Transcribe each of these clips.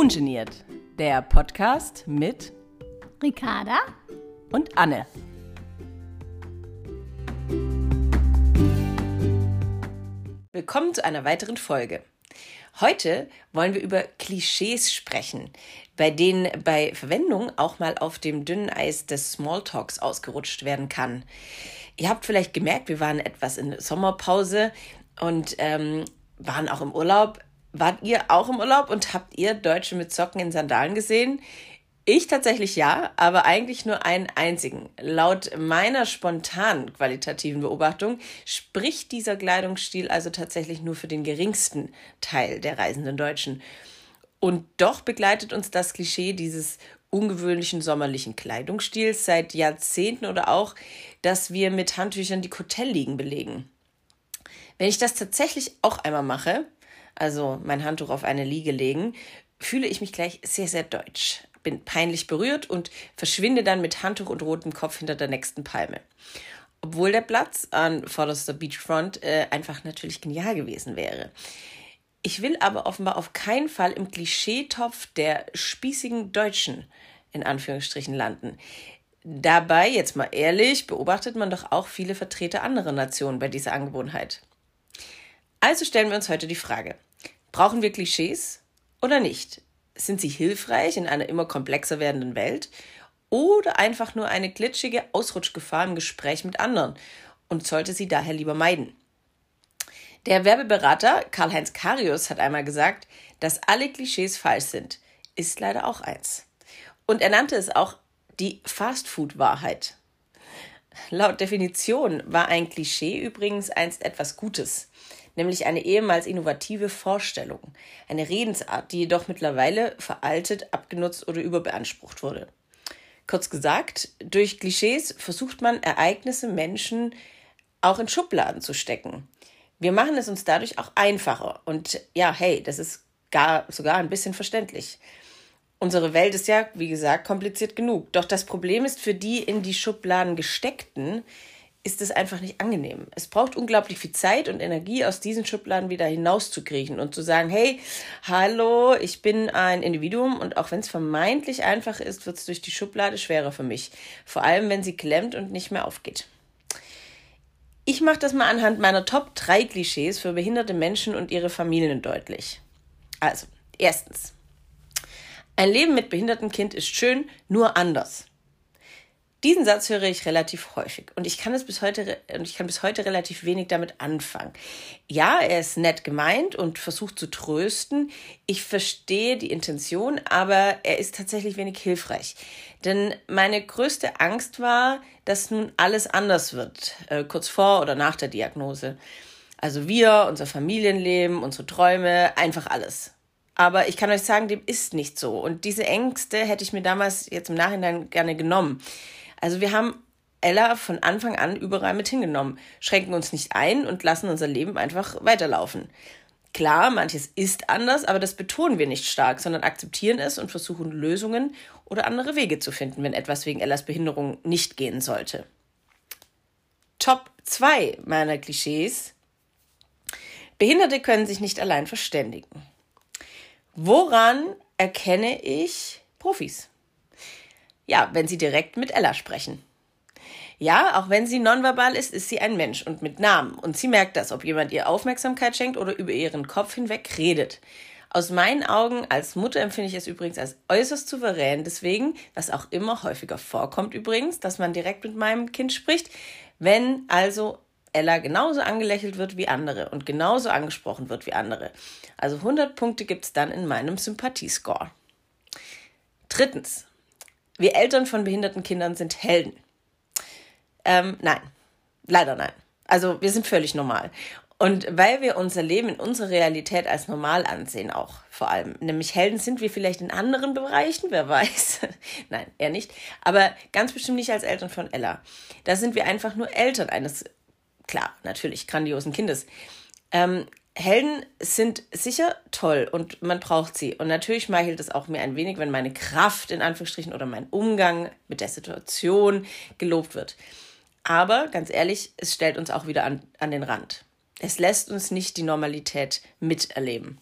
Ungeniert, der Podcast mit Ricarda und Anne. Willkommen zu einer weiteren Folge. Heute wollen wir über Klischees sprechen, bei denen bei Verwendung auch mal auf dem dünnen Eis des Smalltalks ausgerutscht werden kann. Ihr habt vielleicht gemerkt, wir waren etwas in Sommerpause und ähm, waren auch im Urlaub. Wart ihr auch im Urlaub und habt ihr Deutsche mit Socken in Sandalen gesehen? Ich tatsächlich ja, aber eigentlich nur einen einzigen. Laut meiner spontanen qualitativen Beobachtung spricht dieser Kleidungsstil also tatsächlich nur für den geringsten Teil der reisenden Deutschen. Und doch begleitet uns das Klischee dieses ungewöhnlichen sommerlichen Kleidungsstils seit Jahrzehnten oder auch, dass wir mit Handtüchern die Hotelliegen belegen. Wenn ich das tatsächlich auch einmal mache, also mein Handtuch auf eine Liege legen, fühle ich mich gleich sehr, sehr deutsch, bin peinlich berührt und verschwinde dann mit Handtuch und rotem Kopf hinter der nächsten Palme. Obwohl der Platz an vorderster Beachfront äh, einfach natürlich genial gewesen wäre. Ich will aber offenbar auf keinen Fall im Klischeetopf der spießigen Deutschen in Anführungsstrichen landen. Dabei, jetzt mal ehrlich, beobachtet man doch auch viele Vertreter anderer Nationen bei dieser Angewohnheit. Also stellen wir uns heute die Frage, brauchen wir Klischees oder nicht? Sind sie hilfreich in einer immer komplexer werdenden Welt oder einfach nur eine glitschige Ausrutschgefahr im Gespräch mit anderen und sollte sie daher lieber meiden? Der Werbeberater Karl-Heinz Karius hat einmal gesagt, dass alle Klischees falsch sind. Ist leider auch eins. Und er nannte es auch die Fastfood-Wahrheit. Laut Definition war ein Klischee übrigens einst etwas Gutes nämlich eine ehemals innovative Vorstellung, eine Redensart, die jedoch mittlerweile veraltet, abgenutzt oder überbeansprucht wurde. Kurz gesagt, durch Klischees versucht man Ereignisse, Menschen auch in Schubladen zu stecken. Wir machen es uns dadurch auch einfacher. Und ja, hey, das ist gar, sogar ein bisschen verständlich. Unsere Welt ist ja, wie gesagt, kompliziert genug. Doch das Problem ist für die in die Schubladen gesteckten, ist es einfach nicht angenehm. Es braucht unglaublich viel Zeit und Energie, aus diesen Schubladen wieder hinauszukriechen und zu sagen, hey, hallo, ich bin ein Individuum und auch wenn es vermeintlich einfach ist, wird es durch die Schublade schwerer für mich. Vor allem, wenn sie klemmt und nicht mehr aufgeht. Ich mache das mal anhand meiner Top 3 Klischees für behinderte Menschen und ihre Familien deutlich. Also, erstens. Ein Leben mit behindertem Kind ist schön, nur anders. Diesen Satz höre ich relativ häufig und ich kann es bis heute und ich kann bis heute relativ wenig damit anfangen. Ja, er ist nett gemeint und versucht zu trösten. Ich verstehe die Intention, aber er ist tatsächlich wenig hilfreich. Denn meine größte Angst war, dass nun alles anders wird, äh, kurz vor oder nach der Diagnose. Also wir, unser Familienleben, unsere Träume, einfach alles. Aber ich kann euch sagen, dem ist nicht so. Und diese Ängste hätte ich mir damals jetzt im Nachhinein gerne genommen. Also wir haben Ella von Anfang an überall mit hingenommen, schränken uns nicht ein und lassen unser Leben einfach weiterlaufen. Klar, manches ist anders, aber das betonen wir nicht stark, sondern akzeptieren es und versuchen Lösungen oder andere Wege zu finden, wenn etwas wegen Ellas Behinderung nicht gehen sollte. Top 2 meiner Klischees. Behinderte können sich nicht allein verständigen. Woran erkenne ich Profis? Ja, wenn Sie direkt mit Ella sprechen. Ja, auch wenn sie nonverbal ist, ist sie ein Mensch und mit Namen. Und sie merkt das, ob jemand ihr Aufmerksamkeit schenkt oder über ihren Kopf hinweg redet. Aus meinen Augen als Mutter empfinde ich es übrigens als äußerst souverän. Deswegen, was auch immer häufiger vorkommt übrigens, dass man direkt mit meinem Kind spricht. Wenn also Ella genauso angelächelt wird wie andere und genauso angesprochen wird wie andere. Also 100 Punkte gibt es dann in meinem Sympathiescore. Drittens, wir Eltern von behinderten Kindern sind Helden. Ähm, nein, leider nein. Also wir sind völlig normal. Und weil wir unser Leben in unserer Realität als normal ansehen, auch vor allem, nämlich Helden sind wir vielleicht in anderen Bereichen, wer weiß. Nein, eher nicht. Aber ganz bestimmt nicht als Eltern von Ella. Da sind wir einfach nur Eltern eines, klar, natürlich, grandiosen Kindes. Ähm, Helden sind sicher toll und man braucht sie. Und natürlich schmeichelt es auch mir ein wenig, wenn meine Kraft in Anführungsstrichen oder mein Umgang mit der Situation gelobt wird. Aber ganz ehrlich, es stellt uns auch wieder an, an den Rand. Es lässt uns nicht die Normalität miterleben.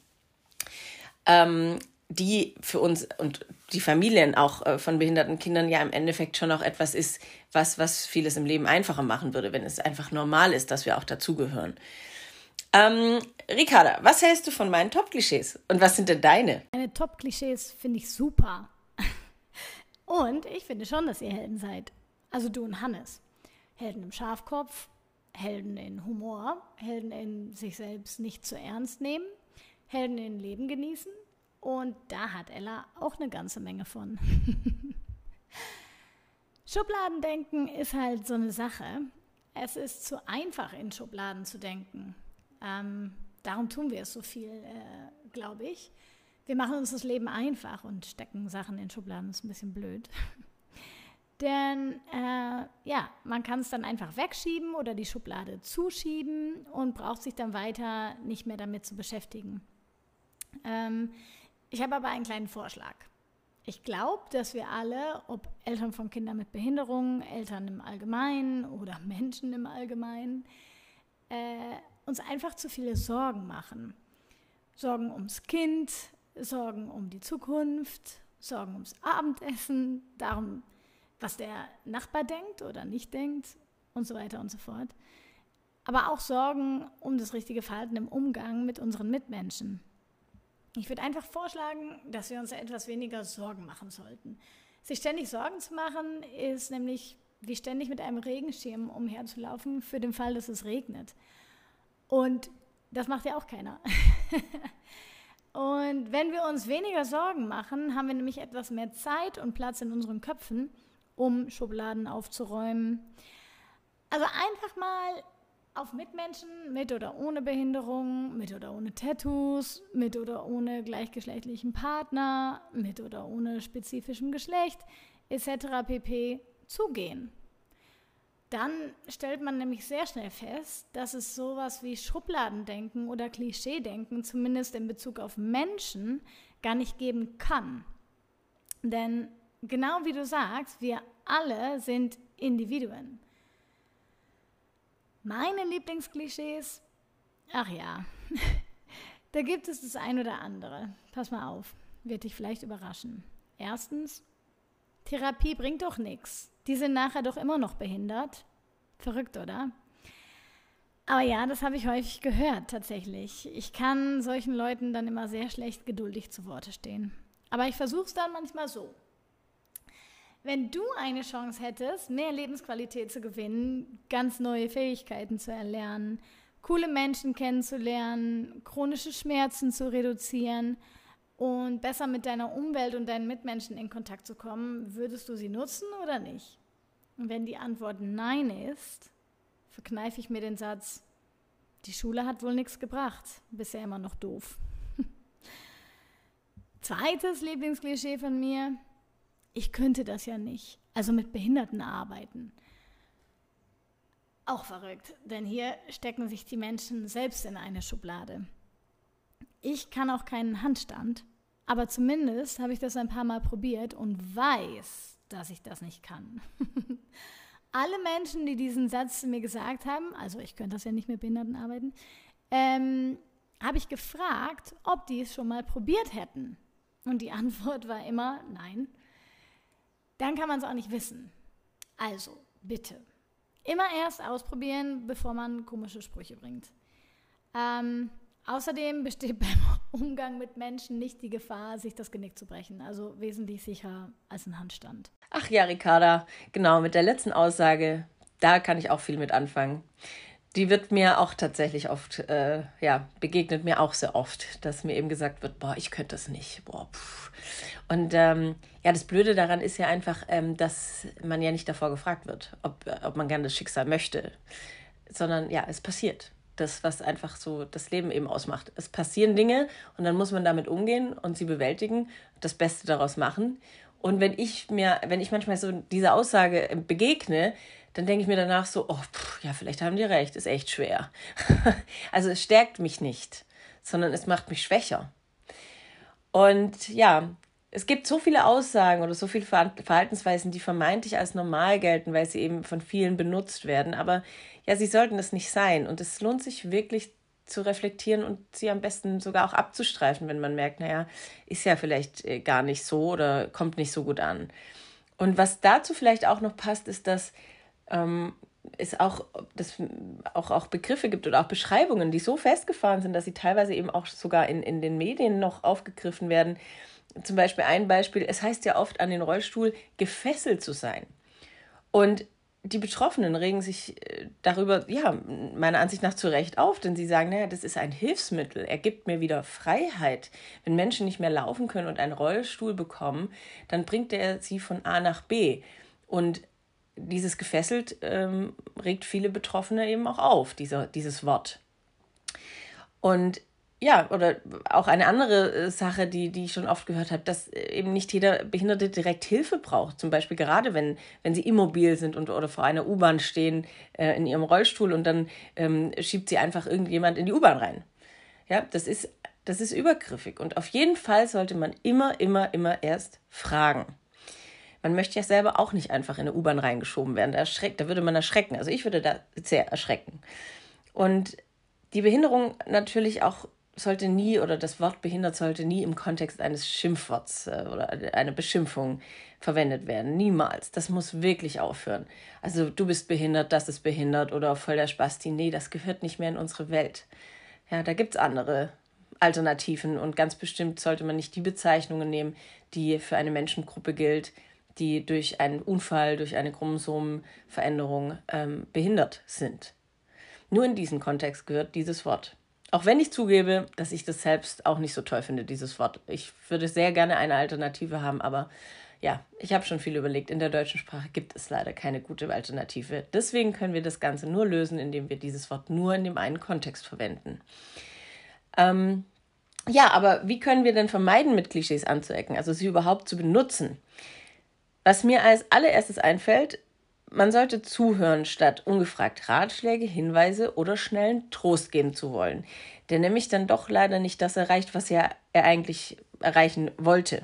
Ähm, die für uns und die Familien auch äh, von behinderten Kindern ja im Endeffekt schon auch etwas ist, was, was vieles im Leben einfacher machen würde, wenn es einfach normal ist, dass wir auch dazugehören. Ähm, Ricarda, was hältst du von meinen Top-Klischees und was sind denn deine? Meine Top-Klischees finde ich super. und ich finde schon, dass ihr Helden seid. Also du und Hannes. Helden im Schafkopf, Helden in Humor, Helden in sich selbst nicht zu ernst nehmen, Helden in Leben genießen, und da hat Ella auch eine ganze Menge von. Schubladendenken ist halt so eine Sache. Es ist zu einfach, in Schubladen zu denken. Ähm, darum tun wir es so viel, äh, glaube ich. Wir machen uns das Leben einfach und stecken Sachen in Schubladen. Das ist ein bisschen blöd. Denn äh, ja, man kann es dann einfach wegschieben oder die Schublade zuschieben und braucht sich dann weiter nicht mehr damit zu beschäftigen. Ähm, ich habe aber einen kleinen Vorschlag. Ich glaube, dass wir alle, ob Eltern von Kindern mit Behinderungen, Eltern im Allgemeinen oder Menschen im Allgemeinen, äh, uns einfach zu viele Sorgen machen. Sorgen ums Kind, Sorgen um die Zukunft, Sorgen ums Abendessen, darum, was der Nachbar denkt oder nicht denkt und so weiter und so fort. Aber auch Sorgen um das richtige Verhalten im Umgang mit unseren Mitmenschen. Ich würde einfach vorschlagen, dass wir uns etwas weniger Sorgen machen sollten. Sich ständig Sorgen zu machen, ist nämlich wie ständig mit einem Regenschirm umherzulaufen für den Fall, dass es regnet. Und das macht ja auch keiner. und wenn wir uns weniger Sorgen machen, haben wir nämlich etwas mehr Zeit und Platz in unseren Köpfen, um Schubladen aufzuräumen. Also einfach mal auf Mitmenschen mit oder ohne Behinderung, mit oder ohne Tattoos, mit oder ohne gleichgeschlechtlichen Partner, mit oder ohne spezifischem Geschlecht etc. pp. zugehen. Dann stellt man nämlich sehr schnell fest, dass es sowas wie Schubladendenken oder Klischeedenken, zumindest in Bezug auf Menschen, gar nicht geben kann. Denn genau wie du sagst, wir alle sind Individuen. Meine Lieblingsklischees? Ach ja, da gibt es das ein oder andere. Pass mal auf, wird dich vielleicht überraschen. Erstens, Therapie bringt doch nichts. Die sind nachher doch immer noch behindert. Verrückt, oder? Aber ja, das habe ich häufig gehört, tatsächlich. Ich kann solchen Leuten dann immer sehr schlecht geduldig zu Worte stehen. Aber ich versuche es dann manchmal so. Wenn du eine Chance hättest, mehr Lebensqualität zu gewinnen, ganz neue Fähigkeiten zu erlernen, coole Menschen kennenzulernen, chronische Schmerzen zu reduzieren und besser mit deiner Umwelt und deinen Mitmenschen in Kontakt zu kommen, würdest du sie nutzen oder nicht? Und wenn die Antwort Nein ist, verkneife ich mir den Satz, die Schule hat wohl nichts gebracht, bisher immer noch doof. Zweites Lieblingsklischee von mir, ich könnte das ja nicht. Also mit Behinderten arbeiten. Auch verrückt, denn hier stecken sich die Menschen selbst in eine Schublade. Ich kann auch keinen Handstand, aber zumindest habe ich das ein paar Mal probiert und weiß, dass ich das nicht kann. Alle Menschen, die diesen Satz mir gesagt haben, also ich könnte das ja nicht mit Behinderten arbeiten, ähm, habe ich gefragt, ob die es schon mal probiert hätten. Und die Antwort war immer nein dann kann man es auch nicht wissen. Also, bitte. Immer erst ausprobieren, bevor man komische Sprüche bringt. Ähm, außerdem besteht beim Umgang mit Menschen nicht die Gefahr, sich das Genick zu brechen. Also wesentlich sicherer als ein Handstand. Ach ja, Ricarda, genau, mit der letzten Aussage, da kann ich auch viel mit anfangen die wird mir auch tatsächlich oft, äh, ja, begegnet mir auch sehr oft, dass mir eben gesagt wird, boah, ich könnte das nicht, boah, pff. Und ähm, ja, das Blöde daran ist ja einfach, ähm, dass man ja nicht davor gefragt wird, ob, ob man gerne das Schicksal möchte, sondern ja, es passiert. Das, was einfach so das Leben eben ausmacht. Es passieren Dinge und dann muss man damit umgehen und sie bewältigen, das Beste daraus machen. Und wenn ich mir, wenn ich manchmal so diese Aussage begegne, dann denke ich mir danach so, oh, pff, ja, vielleicht haben die recht, ist echt schwer. also es stärkt mich nicht, sondern es macht mich schwächer. Und ja, es gibt so viele Aussagen oder so viele Verhaltensweisen, die vermeintlich als normal gelten, weil sie eben von vielen benutzt werden. Aber ja, sie sollten es nicht sein. Und es lohnt sich wirklich, zu reflektieren und sie am besten sogar auch abzustreifen, wenn man merkt, naja, ist ja vielleicht äh, gar nicht so oder kommt nicht so gut an. Und was dazu vielleicht auch noch passt, ist, dass ähm, es auch, dass auch, auch Begriffe gibt oder auch Beschreibungen, die so festgefahren sind, dass sie teilweise eben auch sogar in, in den Medien noch aufgegriffen werden. Zum Beispiel ein Beispiel, es heißt ja oft an den Rollstuhl gefesselt zu sein. Und die Betroffenen regen sich äh, darüber, ja, meiner Ansicht nach zu Recht auf, denn sie sagen, naja, das ist ein Hilfsmittel. Er gibt mir wieder Freiheit. Wenn Menschen nicht mehr laufen können und einen Rollstuhl bekommen, dann bringt er sie von A nach B. Und dieses gefesselt ähm, regt viele Betroffene eben auch auf, dieser, dieses Wort. Und ja, oder auch eine andere äh, Sache, die, die ich schon oft gehört habe, dass äh, eben nicht jeder Behinderte direkt Hilfe braucht. Zum Beispiel gerade, wenn, wenn sie immobil sind und oder vor einer U-Bahn stehen äh, in ihrem Rollstuhl und dann ähm, schiebt sie einfach irgendjemand in die U-Bahn rein. Ja, das ist, das ist übergriffig. Und auf jeden Fall sollte man immer, immer, immer erst fragen. Man möchte ja selber auch nicht einfach in eine U-Bahn reingeschoben werden. Da, erschreckt, da würde man erschrecken. Also ich würde da sehr erschrecken. Und die Behinderung natürlich auch sollte nie oder das Wort behindert sollte nie im Kontext eines Schimpfworts äh, oder einer Beschimpfung verwendet werden. Niemals. Das muss wirklich aufhören. Also du bist behindert, das ist behindert oder voll der Spasti. Nee, das gehört nicht mehr in unsere Welt. Ja, da gibt es andere Alternativen und ganz bestimmt sollte man nicht die Bezeichnungen nehmen, die für eine Menschengruppe gilt, die durch einen Unfall, durch eine Chromosomenveränderung ähm, behindert sind. Nur in diesen Kontext gehört dieses Wort. Auch wenn ich zugebe, dass ich das selbst auch nicht so toll finde, dieses Wort. Ich würde sehr gerne eine Alternative haben, aber ja, ich habe schon viel überlegt. In der deutschen Sprache gibt es leider keine gute Alternative. Deswegen können wir das Ganze nur lösen, indem wir dieses Wort nur in dem einen Kontext verwenden. Ähm, ja, aber wie können wir denn vermeiden, mit Klischees anzuecken, also sie überhaupt zu benutzen? Was mir als allererstes einfällt, man sollte zuhören, statt ungefragt Ratschläge, Hinweise oder schnellen Trost geben zu wollen, der nämlich dann doch leider nicht das erreicht, was er, er eigentlich erreichen wollte.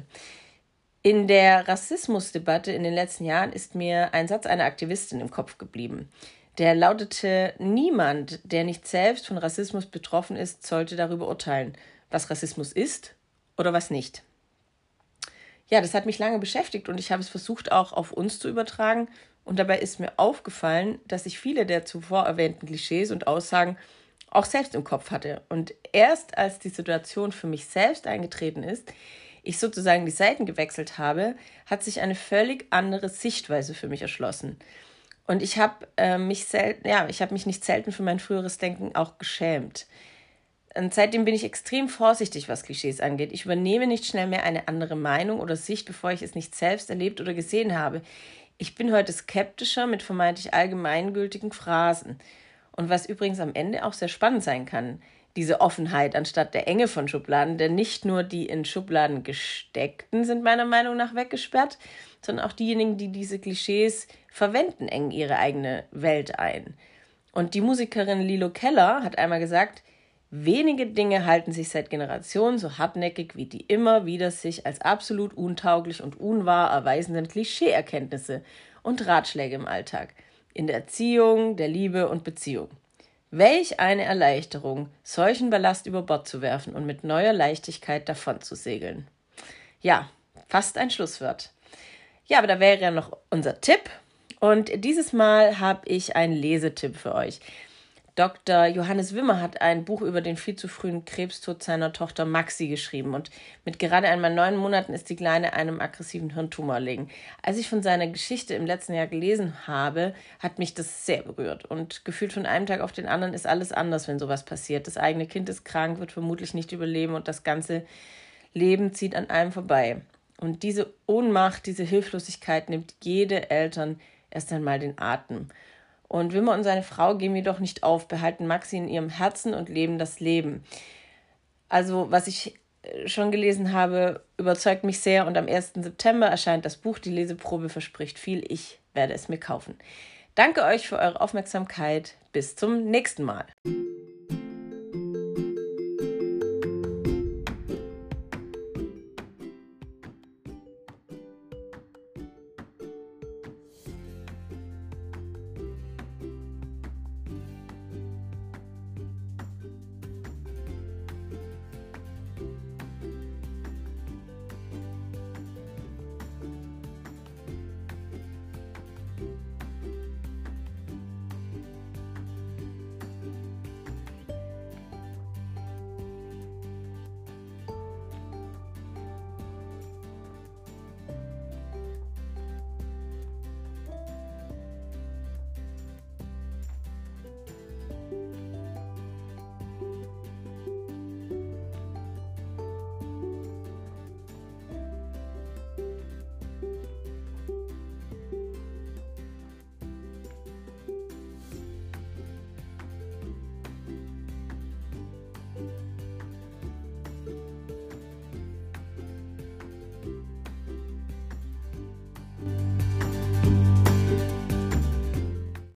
In der Rassismusdebatte in den letzten Jahren ist mir ein Satz einer Aktivistin im Kopf geblieben. Der lautete, niemand, der nicht selbst von Rassismus betroffen ist, sollte darüber urteilen, was Rassismus ist oder was nicht. Ja, das hat mich lange beschäftigt und ich habe es versucht auch auf uns zu übertragen und dabei ist mir aufgefallen, dass ich viele der zuvor erwähnten Klischees und Aussagen auch selbst im Kopf hatte. Und erst als die Situation für mich selbst eingetreten ist, ich sozusagen die Seiten gewechselt habe, hat sich eine völlig andere Sichtweise für mich erschlossen. Und ich habe äh, mich selten, ja, ich mich nicht selten für mein früheres Denken auch geschämt. Und seitdem bin ich extrem vorsichtig, was Klischees angeht. Ich übernehme nicht schnell mehr eine andere Meinung oder Sicht, bevor ich es nicht selbst erlebt oder gesehen habe. Ich bin heute skeptischer mit vermeintlich allgemeingültigen Phrasen. Und was übrigens am Ende auch sehr spannend sein kann, diese Offenheit anstatt der Enge von Schubladen, denn nicht nur die in Schubladen gesteckten sind meiner Meinung nach weggesperrt, sondern auch diejenigen, die diese Klischees verwenden, engen ihre eigene Welt ein. Und die Musikerin Lilo Keller hat einmal gesagt, Wenige Dinge halten sich seit Generationen so hartnäckig wie die immer wieder sich als absolut untauglich und unwahr erweisenden Klischeeerkenntnisse und Ratschläge im Alltag, in der Erziehung, der Liebe und Beziehung. Welch eine Erleichterung, solchen Ballast über Bord zu werfen und mit neuer Leichtigkeit davon zu segeln. Ja, fast ein Schlusswort. Ja, aber da wäre ja noch unser Tipp. Und dieses Mal habe ich einen Lesetipp für euch. Dr. Johannes Wimmer hat ein Buch über den viel zu frühen Krebstod seiner Tochter Maxi geschrieben und mit gerade einmal neun Monaten ist die Kleine einem aggressiven Hirntumor erlegen. Als ich von seiner Geschichte im letzten Jahr gelesen habe, hat mich das sehr berührt und gefühlt von einem Tag auf den anderen ist alles anders, wenn sowas passiert. Das eigene Kind ist krank, wird vermutlich nicht überleben und das ganze Leben zieht an einem vorbei. Und diese Ohnmacht, diese Hilflosigkeit nimmt jede Eltern erst einmal den Atem. Und Wimmer und seine Frau geben jedoch nicht auf, behalten Maxi in ihrem Herzen und leben das Leben. Also, was ich äh, schon gelesen habe, überzeugt mich sehr und am 1. September erscheint das Buch. Die Leseprobe verspricht viel. Ich werde es mir kaufen. Danke euch für eure Aufmerksamkeit. Bis zum nächsten Mal.